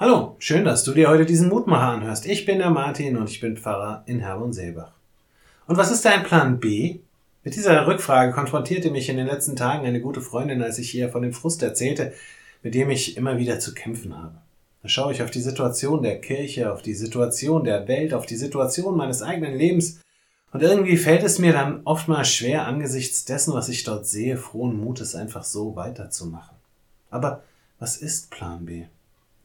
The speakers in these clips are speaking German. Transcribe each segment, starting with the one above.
Hallo, schön, dass du dir heute diesen Mutmacher anhörst. Ich bin der Martin und ich bin Pfarrer in Herborn-Seebach. Und was ist dein Plan B? Mit dieser Rückfrage konfrontierte mich in den letzten Tagen eine gute Freundin, als ich ihr von dem Frust erzählte, mit dem ich immer wieder zu kämpfen habe. Da schaue ich auf die Situation der Kirche, auf die Situation der Welt, auf die Situation meines eigenen Lebens und irgendwie fällt es mir dann oftmals schwer, angesichts dessen, was ich dort sehe, frohen Mutes einfach so weiterzumachen. Aber was ist Plan B?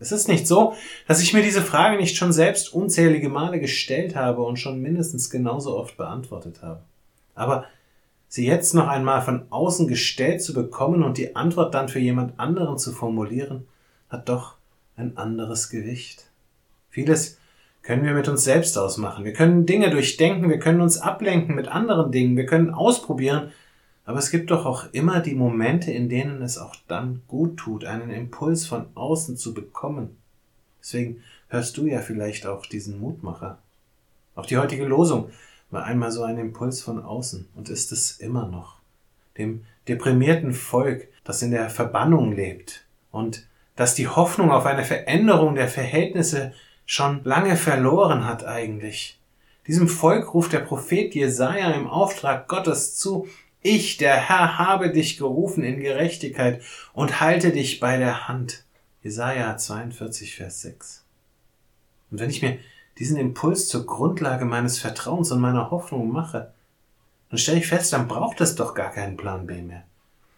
Es ist nicht so, dass ich mir diese Frage nicht schon selbst unzählige Male gestellt habe und schon mindestens genauso oft beantwortet habe. Aber sie jetzt noch einmal von außen gestellt zu bekommen und die Antwort dann für jemand anderen zu formulieren, hat doch ein anderes Gewicht. Vieles können wir mit uns selbst ausmachen. Wir können Dinge durchdenken, wir können uns ablenken mit anderen Dingen, wir können ausprobieren, aber es gibt doch auch immer die Momente, in denen es auch dann gut tut, einen Impuls von außen zu bekommen. Deswegen hörst du ja vielleicht auch diesen Mutmacher. Auch die heutige Losung war einmal so ein Impuls von außen und ist es immer noch. Dem deprimierten Volk, das in der Verbannung lebt und das die Hoffnung auf eine Veränderung der Verhältnisse schon lange verloren hat eigentlich. Diesem Volk ruft der Prophet Jesaja im Auftrag Gottes zu, ich, der Herr, habe dich gerufen in Gerechtigkeit und halte dich bei der Hand. Jesaja 42, Vers 6. Und wenn ich mir diesen Impuls zur Grundlage meines Vertrauens und meiner Hoffnung mache, dann stelle ich fest, dann braucht es doch gar keinen Plan B mehr.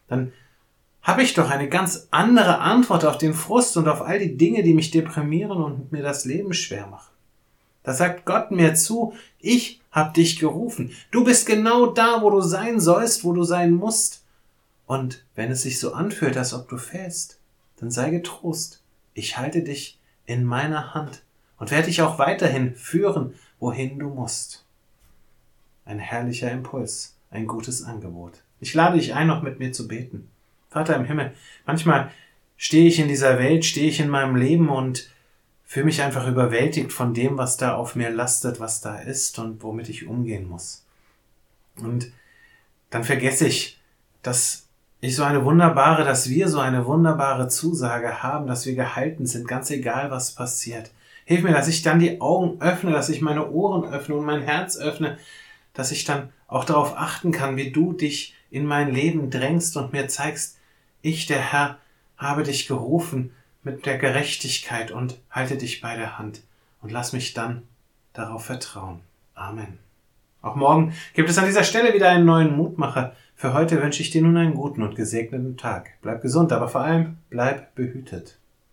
Dann habe ich doch eine ganz andere Antwort auf den Frust und auf all die Dinge, die mich deprimieren und mir das Leben schwer machen. Da sagt Gott mir zu, ich hab dich gerufen. Du bist genau da, wo du sein sollst, wo du sein musst. Und wenn es sich so anfühlt, als ob du fällst, dann sei getrost. Ich halte dich in meiner Hand und werde dich auch weiterhin führen, wohin du musst. Ein herrlicher Impuls, ein gutes Angebot. Ich lade dich ein, noch mit mir zu beten. Vater im Himmel, manchmal stehe ich in dieser Welt, stehe ich in meinem Leben und fühle mich einfach überwältigt von dem, was da auf mir lastet, was da ist und womit ich umgehen muss. Und dann vergesse ich, dass ich so eine wunderbare, dass wir so eine wunderbare Zusage haben, dass wir gehalten sind, ganz egal was passiert. Hilf mir, dass ich dann die Augen öffne, dass ich meine Ohren öffne und mein Herz öffne, dass ich dann auch darauf achten kann, wie du dich in mein Leben drängst und mir zeigst, ich, der Herr, habe dich gerufen, mit der Gerechtigkeit und halte dich bei der Hand und lass mich dann darauf vertrauen. Amen. Auch morgen gibt es an dieser Stelle wieder einen neuen Mutmacher. Für heute wünsche ich dir nun einen guten und gesegneten Tag. Bleib gesund, aber vor allem bleib behütet.